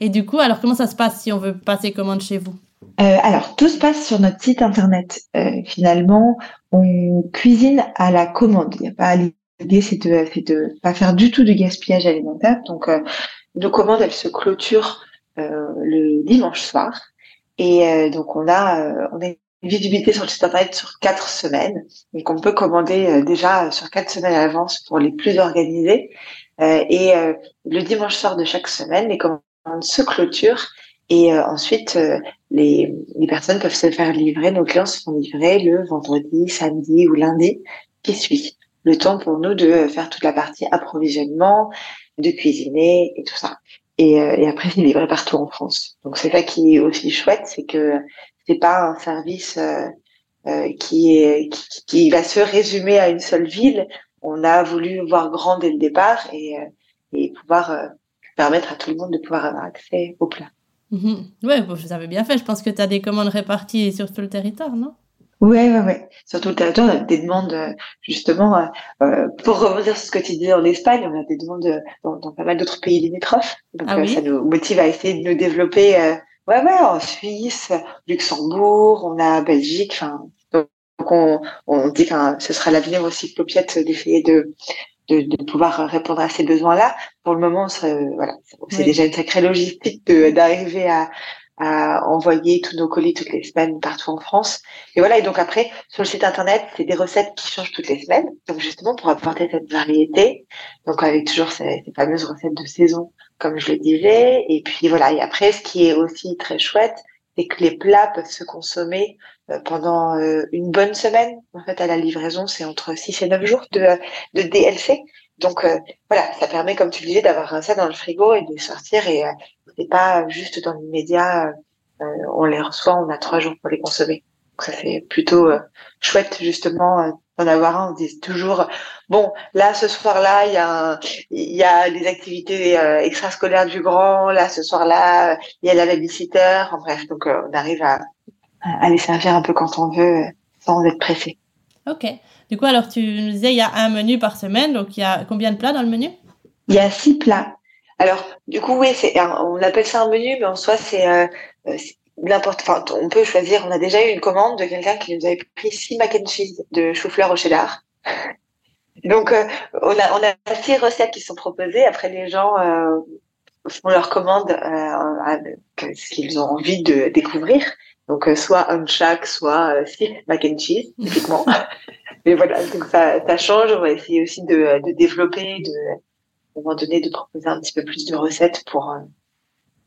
Et du coup alors comment ça se passe si on veut passer commande chez vous? Euh, alors tout se passe sur notre site internet. Euh, finalement on cuisine à la commande. Il n'y a pas l'idée c'est de c'est de pas faire du tout de gaspillage alimentaire. Donc nos commandes, elles se clôturent euh, le dimanche soir. Et euh, donc, on a, euh, on a une visibilité sur le site internet sur quatre semaines. Donc, on peut commander déjà sur quatre semaines à l'avance pour les plus organisés. et le dimanche soir de chaque semaine, les commandes se clôturent. Et ensuite, les, les personnes peuvent se faire livrer, nos clients se font livrer le vendredi, samedi ou lundi qui suit. Le temps pour nous de faire toute la partie approvisionnement, de cuisiner et tout ça. Et, euh, et après, c'est livré partout en France. Donc c'est ça qui est aussi chouette, c'est que c'est pas un service euh, euh, qui est qui, qui, va se résumer à une seule ville. On a voulu voir grand dès le départ et, et pouvoir permettre à tout le monde de pouvoir avoir accès au plat. Mmh. Bon, vous avez bien fait. Je pense que tu as des commandes réparties sur tout le territoire, non? Ouais, ouais, ouais. Sur tout le territoire, on a des demandes, euh, justement, euh, euh, pour revenir sur ce que tu disais en Espagne, on a des demandes dans, dans pas mal d'autres pays limitrophes. Donc, ah oui ça nous motive à essayer de nous développer, ouais, ouais, en Suisse, Luxembourg, on a Belgique, enfin, donc on, on dit que ce sera l'avenir aussi Clopiette d'essayer de, de, de, pouvoir répondre à ces besoins-là. Pour le moment, voilà, c'est déjà une sacrée logistique d'arriver à, à envoyer tous nos colis toutes les semaines partout en France. Et voilà. Et donc après, sur le site internet, c'est des recettes qui changent toutes les semaines. Donc justement pour apporter cette variété. Donc avec toujours ces, fameuses recettes de saison, comme je le disais. Et puis voilà. Et après, ce qui est aussi très chouette, c'est que les plats peuvent se consommer euh, pendant euh, une bonne semaine. En fait, à la livraison, c'est entre 6 et 9 jours de, de DLC. Donc euh, voilà, ça permet, comme tu le disais, d'avoir ça dans le frigo et de sortir et euh, c'est pas juste dans l'immédiat. Euh, on les reçoit, on a trois jours pour les consommer. Donc ça c'est plutôt chouette justement d'en avoir un. On dit toujours bon là ce soir-là il y a il y a des activités extrascolaires du grand. Là ce soir-là il y a la babysitter. En bref, donc on arrive à, à les servir un peu quand on veut sans être pressé. Ok. Du coup, alors tu nous disais, il y a un menu par semaine, donc il y a combien de plats dans le menu? Il y a six plats. Alors, du coup, oui, on appelle ça un menu, mais en soi, c'est, euh, n'importe, enfin, on peut choisir. On a déjà eu une commande de quelqu'un qui nous avait pris six mac and cheese de chou-fleur au cheddar. Donc, euh, on a, on a six recettes qui sont proposées. Après, les gens euh, font leur commande euh, ce qu'ils ont envie de découvrir. Donc, euh, soit un chac, soit euh, six mac and cheese, typiquement. Mais voilà, donc ça, ça change. On va essayer aussi de, de développer, de, à un moment donné, de proposer un petit peu plus de recettes pour euh,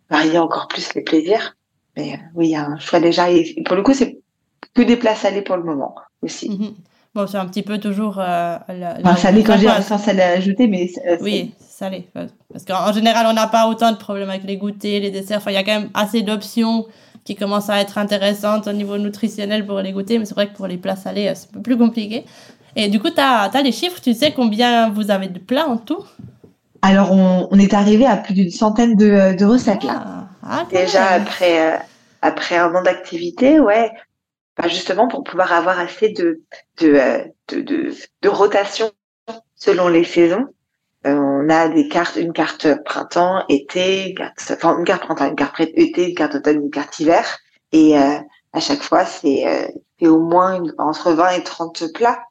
varier encore plus les plaisirs. Mais euh, oui, il y a un choix déjà. Et pour le coup, c'est que des plats salés pour le moment aussi. Mm -hmm. Bon, c'est un petit peu toujours. Euh, la, enfin, salé quand j'ai sans salé à ajouter, mais. Euh, oui, salé. Parce qu'en général, on n'a pas autant de problèmes avec les goûters, les desserts. Enfin, il y a quand même assez d'options qui commencent à être intéressantes au niveau nutritionnel pour les goûter, mais c'est vrai que pour les plats salés, c'est un peu plus compliqué. Et du coup, tu as, as, les chiffres, tu sais combien vous avez de plats en tout? Alors, on, on, est arrivé à plus d'une centaine de, de recettes là. Ah, ah Déjà après, euh, après un an d'activité, ouais. Bah, justement, pour pouvoir avoir assez de, de, euh, de, de, de rotation selon les saisons. Euh, on a des cartes, une carte printemps, été, une carte, enfin une carte printemps, une carte été, une carte automne, une carte hiver. Et euh, à chaque fois, c'est euh, au moins entre 20 et 30 plats.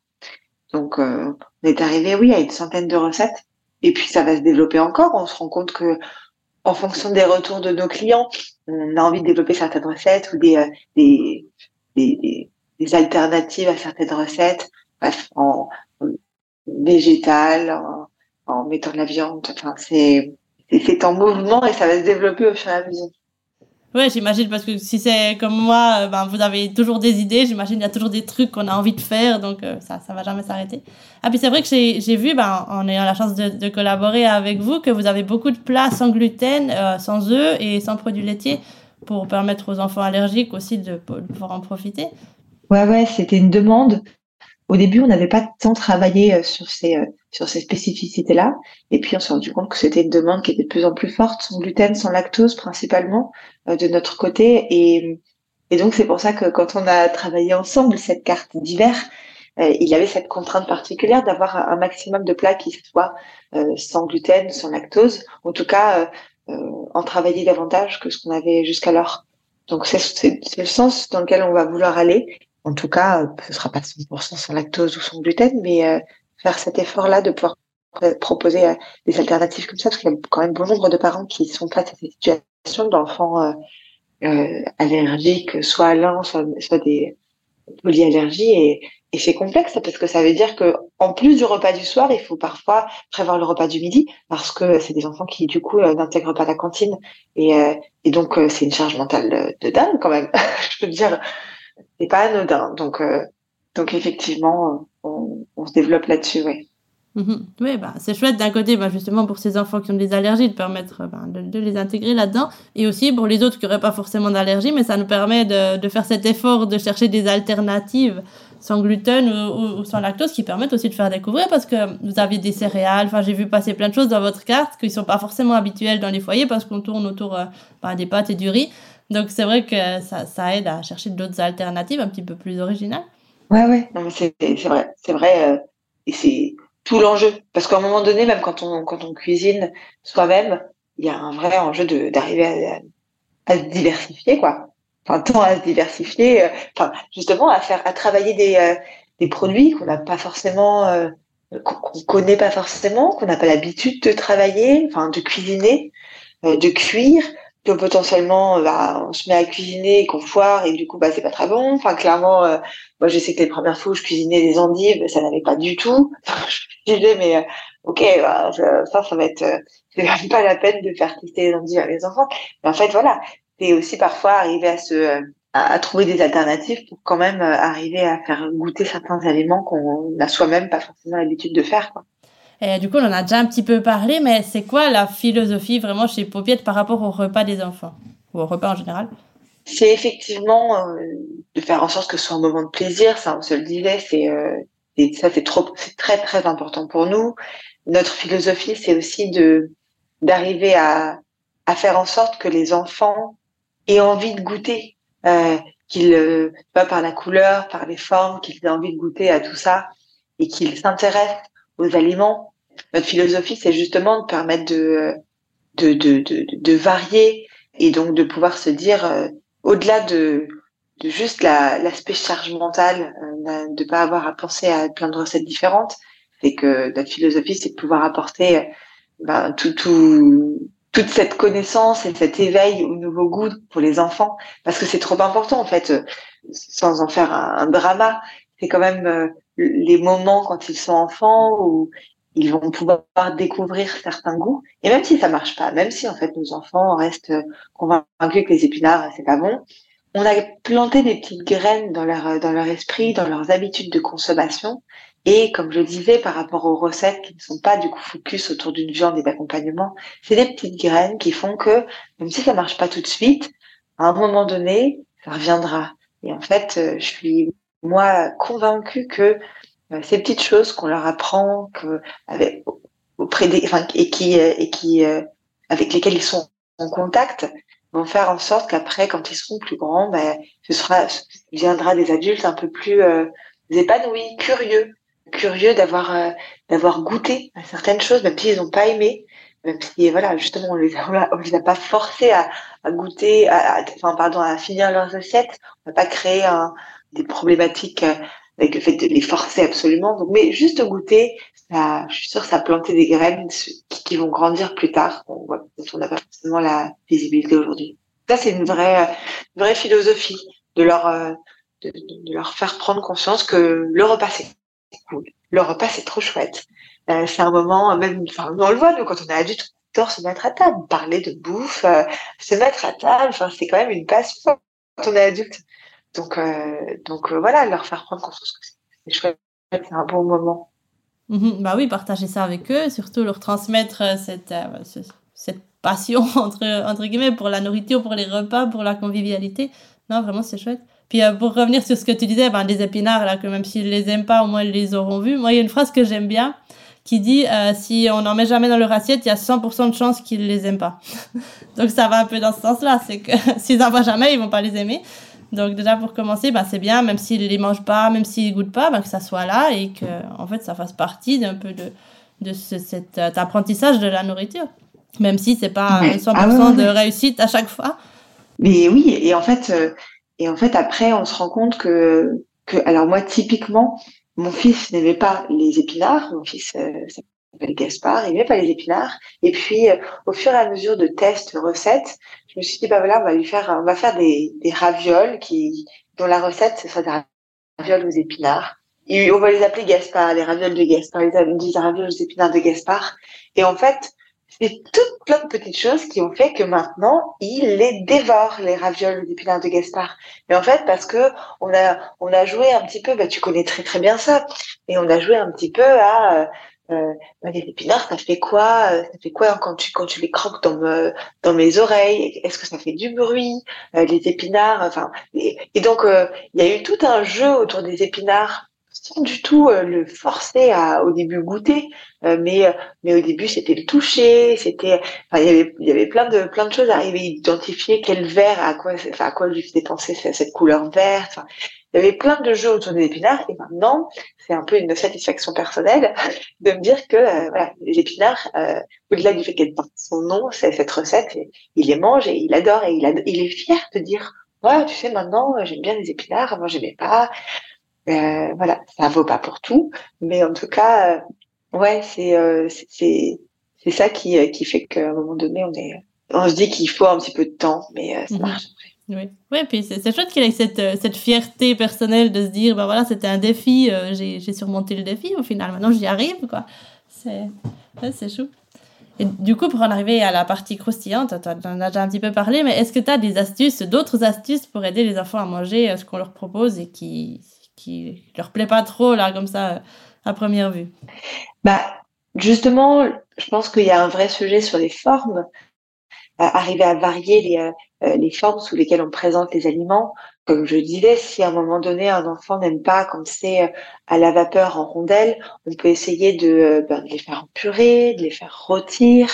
Donc, euh, on est arrivé, oui, à une centaine de recettes. Et puis, ça va se développer encore. On se rend compte que, en fonction des retours de nos clients, on a envie de développer certaines recettes ou des, des, des, des alternatives à certaines recettes. Bref, en, végétal, en, en, mettant de la viande. Enfin, c'est c'est en mouvement et ça va se développer au fur et à mesure. Ouais, j'imagine parce que si c'est comme moi, euh, ben, vous avez toujours des idées. J'imagine il y a toujours des trucs qu'on a envie de faire, donc euh, ça ça va jamais s'arrêter. Ah puis c'est vrai que j'ai vu, ben, en ayant la chance de, de, collaborer avec vous, que vous avez beaucoup de plats sans gluten, euh, sans œufs et sans produits laitiers pour permettre aux enfants allergiques aussi de, de pouvoir en profiter. Ouais ouais, c'était une demande. Au début, on n'avait pas tant travaillé euh, sur ces euh, sur ces spécificités-là, et puis on s'est rendu compte que c'était une demande qui était de plus en plus forte, sans gluten, sans lactose principalement euh, de notre côté, et et donc c'est pour ça que quand on a travaillé ensemble cette carte d'hiver, il y avait cette contrainte particulière d'avoir un maximum de plats qui soient sans gluten, sans lactose, en tout cas en travailler davantage que ce qu'on avait jusqu'alors. Donc c'est le sens dans lequel on va vouloir aller en tout cas, ce sera pas 100% sans lactose ou sans gluten, mais euh, faire cet effort-là de pouvoir proposer euh, des alternatives comme ça, parce qu'il y a quand même bon nombre de parents qui sont face à cette situation d'enfants euh, euh, allergiques, soit à soit, des polyallergies, et, et c'est complexe parce que ça veut dire que en plus du repas du soir, il faut parfois prévoir le repas du midi, parce que c'est des enfants qui du coup n'intègrent pas la cantine, et, et donc c'est une charge mentale de dingue quand même. Je peux dire c'est pas anodin. Donc, euh, donc effectivement, on, on se développe là-dessus, oui. Mhm. Oui, bah, c'est chouette d'un côté, bah, justement pour ces enfants qui ont des allergies, de permettre bah, de, de, les intégrer là-dedans, et aussi pour les autres qui n'auraient pas forcément d'allergie, mais ça nous permet de, de, faire cet effort de chercher des alternatives sans gluten ou, ou, sans lactose qui permettent aussi de faire découvrir parce que vous avez des céréales, enfin j'ai vu passer plein de choses dans votre carte qui sont pas forcément habituelles dans les foyers parce qu'on tourne autour euh, bah, des pâtes et du riz. Donc c'est vrai que ça, ça, aide à chercher d'autres alternatives un petit peu plus originales. Ouais, ouais, non, mais c'est, c'est vrai, c'est vrai, euh, et c'est tout l'enjeu. Parce qu'à un moment donné, même quand on, quand on cuisine soi-même, il y a un vrai enjeu de, d'arriver à, à, se diversifier, quoi. Enfin, tant à se diversifier, euh, enfin, justement, à faire, à travailler des, euh, des produits qu'on n'a pas forcément, euh, qu'on connaît pas forcément, qu'on n'a pas l'habitude de travailler, enfin, de cuisiner, euh, de cuire, que potentiellement bah, on se met à cuisiner et qu'on foire et du coup bah c'est pas très bon. Enfin clairement euh, moi je sais que les premières fois où je cuisinais des endives ça n'avait pas du tout. Je disais mais euh, ok bah, ça ça va être euh, c'est pas la peine de faire tester les endives à les enfants. Mais en fait voilà c'est aussi parfois arriver à se à, à, trouver des alternatives pour quand même arriver à faire goûter certains aliments qu'on n'a soi-même pas forcément l'habitude de faire quoi et du coup, on en a déjà un petit peu parlé, mais c'est quoi la philosophie vraiment chez Paupiette par rapport au repas des enfants? Ou au repas en général? C'est effectivement euh, de faire en sorte que ce soit un moment de plaisir. Ça, on se le disait, c'est euh, ça, c'est trop, c'est très très important pour nous. Notre philosophie, c'est aussi de d'arriver à à faire en sorte que les enfants aient envie de goûter, euh, qu'ils euh, pas par la couleur, par les formes, qu'ils aient envie de goûter à tout ça et qu'ils s'intéressent aux aliments. Notre philosophie, c'est justement de permettre de, de, de, de, de varier et donc de pouvoir se dire, euh, au-delà de, de juste l'aspect charge mentale, euh, de pas avoir à penser à plein de recettes différentes, c'est que notre philosophie, c'est de pouvoir apporter euh, ben, tout, tout, toute cette connaissance et cet éveil au nouveau goût pour les enfants, parce que c'est trop important en fait, sans en faire un, un drama. C'est quand même les moments quand ils sont enfants où ils vont pouvoir découvrir certains goûts. Et même si ça marche pas, même si en fait nos enfants restent convaincus que les épinards c'est pas bon, on a planté des petites graines dans leur dans leur esprit, dans leurs habitudes de consommation. Et comme je disais, par rapport aux recettes qui ne sont pas du coup focus autour d'une viande et d'accompagnement, c'est des petites graines qui font que même si ça marche pas tout de suite, à un moment donné, ça reviendra. Et en fait, euh, je suis moi convaincue que euh, ces petites choses qu'on leur apprend, que avec auprès des, enfin, et qui et qui avec lesquelles ils sont en contact, vont faire en sorte qu'après, quand ils seront plus grands, ben, ce sera, viendra des adultes un peu plus euh, épanouis, curieux, curieux d'avoir euh, d'avoir goûté à certaines choses, même s'ils n'ont pas aimé, même si voilà, justement, on les a, on les a pas forcés à, à goûter, à, enfin pardon, à finir leurs assiettes. On n'a pas créé un, des problématiques euh, avec le fait de les forcer absolument. Donc, mais juste goûter, ça, je suis sûre ça a planté des graines qui, qui vont grandir plus tard. On voit on n'a pas forcément la visibilité aujourd'hui. Ça, c'est une vraie, une vraie philosophie de leur, euh, de, de, leur faire prendre conscience que le repas c'est cool, le repas c'est trop chouette. Euh, c'est un moment, même, enfin, on le voit, nous, quand on est adulte, on adore se mettre à table, parler de bouffe, euh, se mettre à table, enfin, c'est quand même une passion quand on est adulte. Donc, euh, donc euh, voilà, leur faire prendre conscience que c'est chouette, c'est un bon moment. Mmh, bah oui, partager ça avec eux, surtout leur transmettre euh, cette, euh, cette passion, entre, entre guillemets, pour la nourriture, pour les repas, pour la convivialité. Non, vraiment, c'est chouette. Puis euh, pour revenir sur ce que tu disais, ben, des épinards, là, que même s'ils les aiment pas, au moins ils les auront vus. Moi, il y a une phrase que j'aime bien qui dit euh, si on n'en met jamais dans leur assiette, il y a 100% de chances qu'ils les aiment pas. Donc ça va un peu dans ce sens-là, c'est que s'ils n'en voient jamais, ils vont pas les aimer. Donc déjà pour commencer, bah, c'est bien, même s'ils les mangent pas, même s'ils goûtent pas, bah, que ça soit là et que en fait ça fasse partie d'un peu de, de ce, cet euh, apprentissage de la nourriture. Même si c'est pas Ouais. 100% Ah ouais, ouais, de réussite à chaque fois. Mais oui, et en fait, et en fait après, on se rend compte que, que, alors moi typiquement, mon fils n'aimait pas les épinards. Mon fils euh, s'appelle Gaspard, il n'aimait pas les épinards. Et puis, euh, au fur et à mesure de tests, recettes, je me suis dit bah voilà, on va lui faire, on va faire des, des ravioles qui, dont la recette ce sera des ravioles aux épinards. On va les appeler Gaspard, les ravioles de Gaspard. Ils disent ravioles aux épinards de Gaspard. Et en fait, c'est toutes plein de petites choses qui ont fait que maintenant, il les dévore, les ravioles aux épinards de Gaspard. Mais en fait, parce que on a, on a joué un petit peu, bah, tu connais très très bien ça, et on a joué un petit peu à, euh, euh, bah, les épinards, ça fait quoi, euh, ça fait quoi quand tu, quand tu les croques dans, me, dans mes oreilles? Est-ce que ça fait du bruit? Euh, les épinards, enfin, et, donc, euh, il y a eu tout un jeu autour des épinards sans du tout euh, le forcer à au début goûter. Euh, mais euh, mais au début c'était le toucher c'était il y avait il y avait plein de plein de choses à arriver identifier quel vert à quoi enfin à quoi lui faisait penser cette, couleur verte. Il y avait plein de jeux autour des épinards et maintenant c'est un peu une satisfaction personnelle de me dire que les épinards au-delà du fait qu'elle porte son nom c'est cette recette il les mange et il adore et il, il est fier de dire ouais tu sais maintenant j'aime bien les épinards avant j'aimais pas euh, voilà, ça vaut pas pour tout, mais en tout cas, euh, ouais, c'est euh, c'est c'est c'est ça qui qui fait qu'à un moment donné, on est, on se dit qu'il faut un petit peu de temps, mais ça Mhm. marche. Oui, oui puis c'est chouette qu'il ait cette, cette fierté personnelle de se dire, bah voilà, c'était un défi, j'ai surmonté le défi, au final, maintenant j'y arrive, quoi. C'est ouais, c'est chou. Et du coup, pour en arriver à la partie croustillante, tu en as déjà un petit peu parlé, mais est-ce que tu as des astuces, d'autres astuces pour aider les enfants à manger ce qu'on leur propose et qui, qui leur plaît pas trop, là, comme ça, à première vue Bah, justement, je pense qu'il y a un vrai sujet sur les formes, arriver à varier les euh, euh, les formes sous lesquelles on présente les aliments. Comme je disais, si à un moment donné un enfant n'aime pas quand c'est euh, à la vapeur en rondelles, on peut essayer de, ben, de les faire en purée, de les faire rôtir,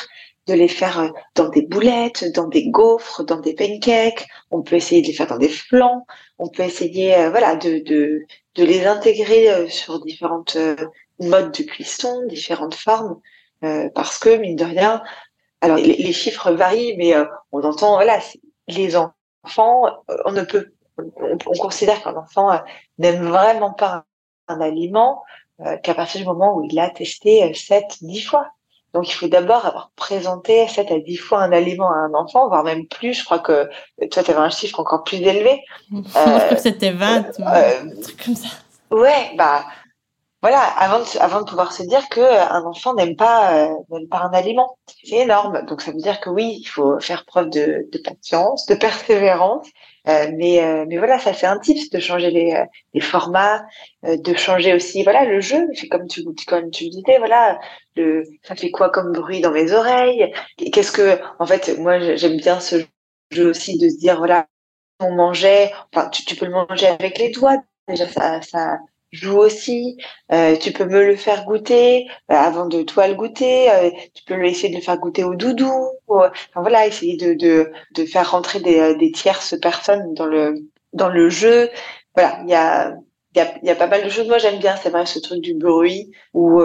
de les faire euh, dans des boulettes, dans des gaufres, dans des pancakes. On peut essayer de les faire dans des flans. On peut essayer, euh, voilà, de, de de les intégrer euh, sur différentes modes de cuisson, différentes formes, parce que mine de rien, alors les, chiffres varient, mais on entend, voilà, les enfants, on ne peut, on, on considère qu'un enfant n'aime vraiment pas un, un aliment qu'à partir du moment où il l'a testé euh, 7, 10 fois. Donc il faut d'abord avoir présenté 7 à 10 fois un aliment à un enfant, voire même plus. Je crois que euh, toi, tu avais un chiffre encore plus élevé. Moi, je crois que c'était 20, mais euh, un truc comme ça. Ouais, bah voilà, avant de, avant de pouvoir se dire que euh, un enfant n'aime pas euh, n'aime pas un aliment, c'est énorme. Donc ça veut dire que oui, il faut faire preuve de, de patience, de persévérance. Euh, mais euh, mais voilà, ça c'est un tips de changer les, euh, formats, de changer aussi voilà le jeu. C'est comme tu comme tu disais, voilà ça fait quoi comme bruit dans mes oreilles? Qu'est-ce que en fait moi j'aime bien ce jeu aussi de se dire voilà on mangeait, enfin, tu, peux le manger avec les doigts. Déjà, ça joue aussi. Euh, tu peux me le faire goûter euh, avant de toi le goûter. Euh, tu peux essayer de le faire goûter au doudou. enfin, voilà, essayer de, de, de faire rentrer des, des tierces personnes dans le dans le jeu. Voilà, il y a y a, y a, pas mal de choses. Moi, j'aime bien, c'est vrai, ce truc du bruit ou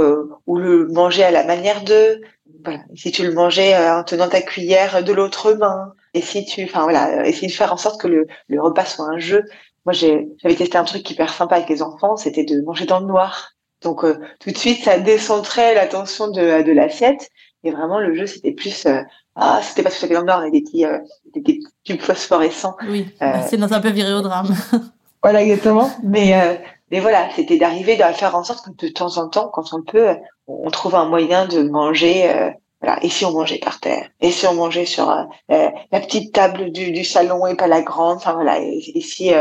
ou le manger à la manière de. Voilà. Si tu le mangeais en tenant ta cuillère de l'autre main, et si tu, enfin voilà, essayer de faire en sorte que le, le repas soit un jeu. Moi, j'avais testé un truc hyper sympa avec les enfants, c'était de manger dans le noir. Donc euh, tout de suite, ça décentrait l'attention de, de l'assiette. Et vraiment, le jeu, c'était plus euh, ah, c'était pas tout à fait dans le noir, avec des petits, euh, des, des tubes phosphorescents. Oui, c'est dans un peu viré au drame. voilà, exactement. Mais mais voilà, c'était d'arriver à faire en sorte que de temps en temps, quand on peut, on trouve un moyen de manger. voilà. Et si on mangeait par terre? Et si on mangeait sur la petite table du, du, salon et pas la grande? Enfin voilà. Et, et si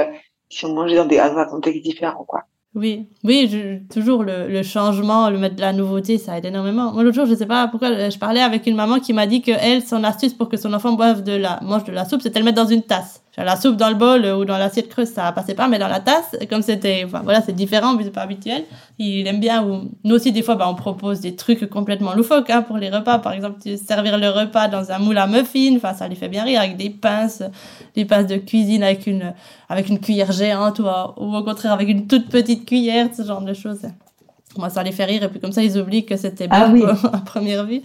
si on mangeait dans des dans un quoi. Oui, oui, je, toujours le, le, changement, le la nouveauté, ça aide énormément. Moi, l'autre jour, je sais pas pourquoi, je parlais avec une maman qui m'a dit que elle, son astuce pour que son enfant boive de la, mange de la soupe, c'était de le mettre dans une tasse la soupe dans le bol ou dans l'assiette creuse, ça passait pas, mais dans la tasse, comme c'était, enfin, voilà, c'est différent, mais c'est pas habituel. Il aime bien, ou nous aussi, des fois, bah, on propose des trucs complètement loufoques, hein, pour les repas. Par exemple, servir le repas dans un moule à muffins, enfin, ça lui fait bien rire, avec des pinces, des pinces de cuisine avec une, avec une cuillère géante, ou, ou au contraire, avec une toute petite cuillère, ce genre de choses. Moi, ça les fait rire, et puis comme ça, ils oublient que c'était ah bien, à première vue.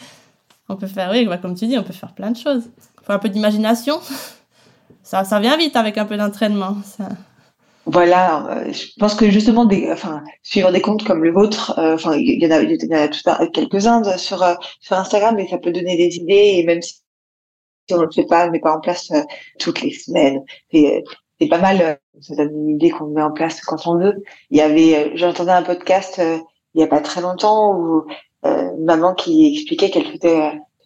On peut faire, oui, bah, comme tu dis, on peut faire plein de choses. Faut un peu d'imagination ça, ça vient vite avec un peu d'entraînement. Voilà, euh, je pense que justement, suivre des comptes comme le vôtre, euh, enfin, il y en a, quelques-uns sur euh, sur Instagram, mais ça peut donner des idées et même si on ne le fait pas, on ne met pas en place toutes les semaines, c'est pas mal. ça donne une idée qu'on met en place quand on veut. Il y avait, j'entendais un podcast il y a pas très longtemps où maman qui expliquait qu'elle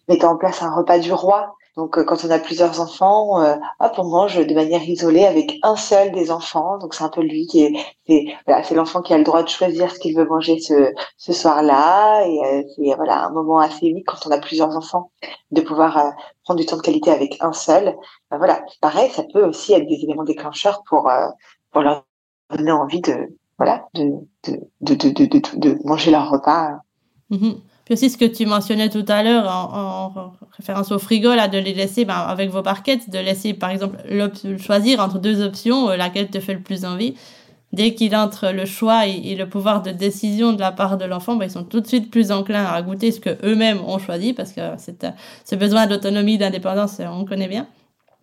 mettait en place un repas du roi donc, euh, quand on a plusieurs enfants, euh, hop, on mange de manière isolée avec un seul des enfants. Donc, c'est un peu lui qui est, c'est, voilà, l'enfant qui a le droit de choisir ce qu'il veut manger ce, ce soir-là. Et euh, c'est voilà un moment assez unique quand on a plusieurs enfants de pouvoir prendre du temps de qualité avec un seul. Ben, voilà, pareil, ça peut aussi être des éléments déclencheurs pour pour leur donner envie de voilà de de de de de, de, manger leur repas. Mm-hmm. Puis aussi ce que tu mentionnais tout à l'heure en, en, référence au frigo, là, de les laisser ben, avec vos barquettes, de laisser par exemple choisir entre deux options, euh, laquelle te fait le plus envie. Dès qu'il entre le choix et, le pouvoir de décision de la part de l'enfant, ben, ils sont tout de suite plus enclins à goûter ce que eux-mêmes ont choisi, parce que c'est, ce besoin d'autonomie, d'indépendance, on connaît bien.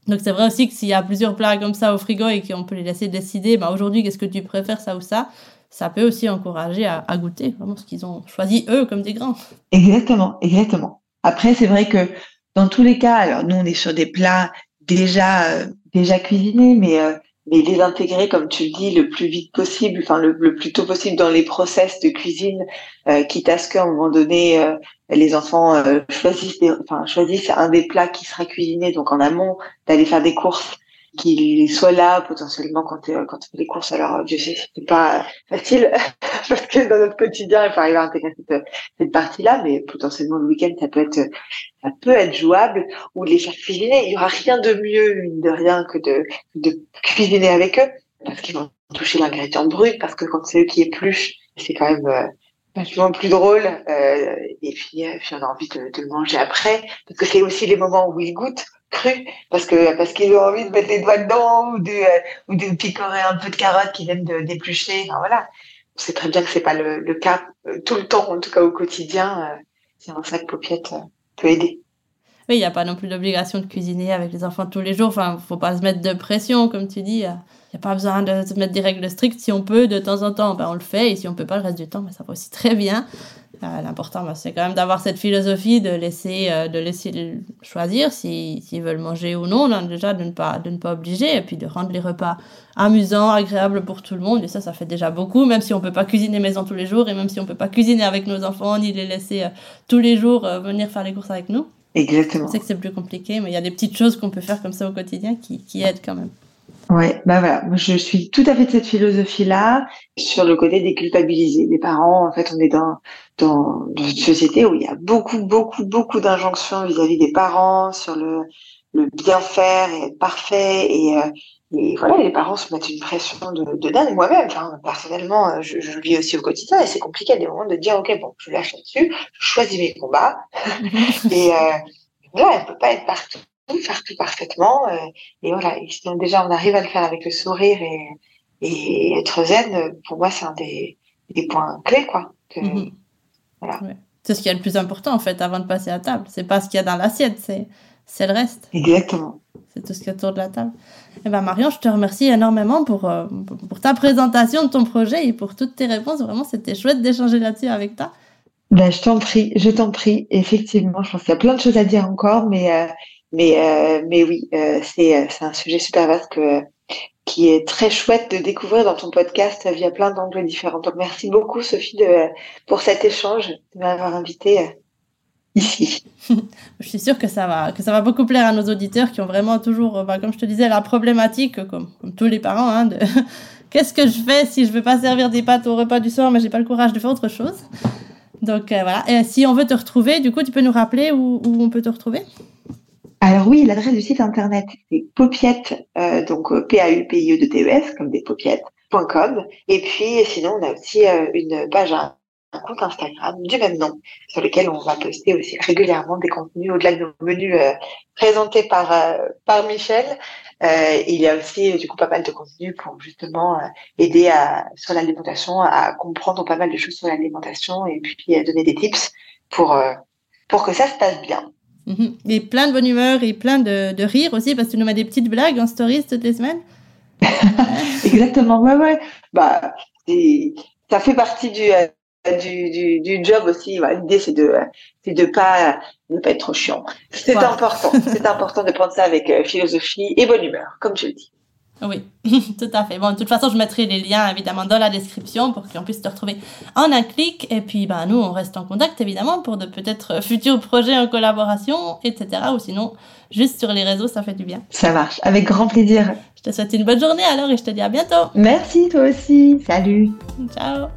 Donc c'est vrai aussi que s'il y a plusieurs plats comme ça au frigo et qu'on peut les laisser décider, ben, aujourd'hui qu'est-ce que tu préfères, ça ou ça, ça peut aussi encourager à, goûter vraiment ce qu'ils ont choisi eux comme des grands. Exactement, exactement. Après, c'est vrai que dans tous les cas, alors nous on est sur des plats déjà euh, déjà cuisinés, mais euh, mais les intégrer comme tu le dis le plus vite possible, enfin le, plus tôt possible dans les process de cuisine, euh, quitte à ce qu'à un moment donné les enfants choisissent, choisissent un des plats qui sera cuisiné donc en amont d'aller faire des courses qu'il soit là potentiellement quand tu quand fais les courses. Alors je sais c'est pas facile parce que dans notre quotidien il faut arriver à intégrer cette, cette partie-là, mais potentiellement le week-end ça peut être ça peut être jouable ou les faire cuisiner. Il y aura rien de mieux de rien que de de cuisiner avec eux parce qu'ils vont toucher l'ingrédient brut parce que quand c'est eux qui épluchent c'est quand même euh, plus drôle euh, et puis, euh, puis on a envie de, de le manger après parce que c'est aussi les moments où ils goûtent cru parce que parce qu'ils ont envie de mettre les doigts dedans ou de euh, ou de picorer un peu de carottes qui viennent d'éplucher. Enfin, voilà. On sait très bien que c'est pas le, le cas euh, tout le temps, en tout cas au quotidien. Euh, c'est un sac paupiette peut aider. Oui, il n'y a pas non plus d'obligation de cuisiner avec les enfants tous les jours. Enfin, faut pas se mettre de pression, comme tu dis. Il n'y a pas besoin de se mettre des règles strictes. Si on peut, de temps en temps, ben, on le fait. Et si on peut pas le reste du temps, ben, ça va aussi très bien. Euh, l'important, bah, c'est quand même d'avoir cette philosophie de laisser, euh, de laisser choisir s'ils si, veulent manger ou non, déjà de ne, pas, de ne pas obliger, et puis de rendre les repas amusants, agréables pour tout le monde. Et ça, ça fait déjà beaucoup, même si on peut pas cuisiner maison tous les jours, et même si on peut pas cuisiner avec nos enfants, ni les laisser euh, tous les jours venir faire les courses avec nous. Exactement. Je sais que c'est plus compliqué, mais il y a des petites choses qu'on peut faire comme ça au quotidien qui, qui aident quand même. Ouais, bah voilà, je suis tout à fait de cette philosophie-là sur le côté déculpabiliser les parents. En fait, on est dans dans, dans une société où il y a beaucoup, beaucoup, beaucoup d'injonctions vis-à-vis des parents sur le le bien faire et être parfait et euh, et voilà, les parents se mettent une pression de, de dingue. Moi-même, enfin, personnellement, euh, je, je, vis aussi au quotidien et c'est compliqué à des moments de dire, OK, bon, je lâche là-dessus, je choisis mes combats. et euh, là, elle peut pas être partout, faire tout parfaitement. Euh, et voilà, et sinon déjà, on arrive à le faire avec le sourire et, et être zen, pour moi, c'est un des, des points clés, quoi. Que, Mhm. Voilà. Ouais. C'est ce qui est le plus important en fait avant de passer à table. C'est pas ce qu'il y a dans l'assiette, c'est c'est le reste. Exactement. C'est tout ce qu'il y a autour de la table. Eh ben Marion, je te remercie énormément pour, euh, pour ta présentation de ton projet et pour toutes tes réponses. Vraiment, c'était chouette d'échanger là-dessus avec toi. Ben, je t'en prie, je t'en prie. Effectivement, je pense qu'il y a plein de choses à dire encore, mais euh, mais euh, mais oui, euh, c'est euh, c'est un sujet super vaste que qui est très chouette de découvrir dans ton podcast via plein d'angles différents. Donc merci beaucoup Sophie de pour cet échange, de m'avoir invité euh, ici. Je suis sûre que ça va que ça va beaucoup plaire à nos auditeurs qui ont vraiment toujours, bah, comme je te disais, la problématique, comme, comme tous les parents, hein, de qu'est-ce que je fais si je veux pas servir des pâtes au repas du soir, mais j'ai pas le courage de faire autre chose. Donc euh, voilà. Et si on veut te retrouver, du coup, tu peux nous rappeler où, où on peut te retrouver? Alors oui, l'adresse du site internet c'est paupiette, euh, donc euh, p a u p i e de t e s comme des paupiètes.com. Et puis sinon on a aussi euh, une page, un, compte Instagram du même nom sur lequel on va poster aussi régulièrement des contenus au-delà de nos menus présentés par Michel. Il y a aussi du coup pas mal de contenus pour justement aider à, sur l'alimentation à comprendre pas mal de choses sur l'alimentation et puis euh, donner des tips pour pour que ça se passe bien. Mhm. Et plein de bonne humeur et plein de, de rire aussi, parce que tu nous mets des petites blagues en stories toutes les semaines. Exactement, ouais, ouais. Bah, ça fait partie du, euh, du, du, du job aussi. Voilà, L'idée, c'est de, c'est de pas, de pas être trop chiant. C'est Voilà. important. C'est important de prendre ça avec euh, philosophie et bonne humeur, comme tu le dis. Oui, tout à fait. Bon, de toute façon, je mettrai les liens évidemment dans la description pour qu'on puisse te retrouver en un clic. Et puis, ben, nous, on reste en contact évidemment pour de peut-être futurs projets en collaboration, etc. Ou sinon, juste sur les réseaux, ça fait du bien. Ça marche. Avec grand plaisir. Je te souhaite une bonne journée alors et je te dis à bientôt. Merci, toi aussi. Salut. Ciao.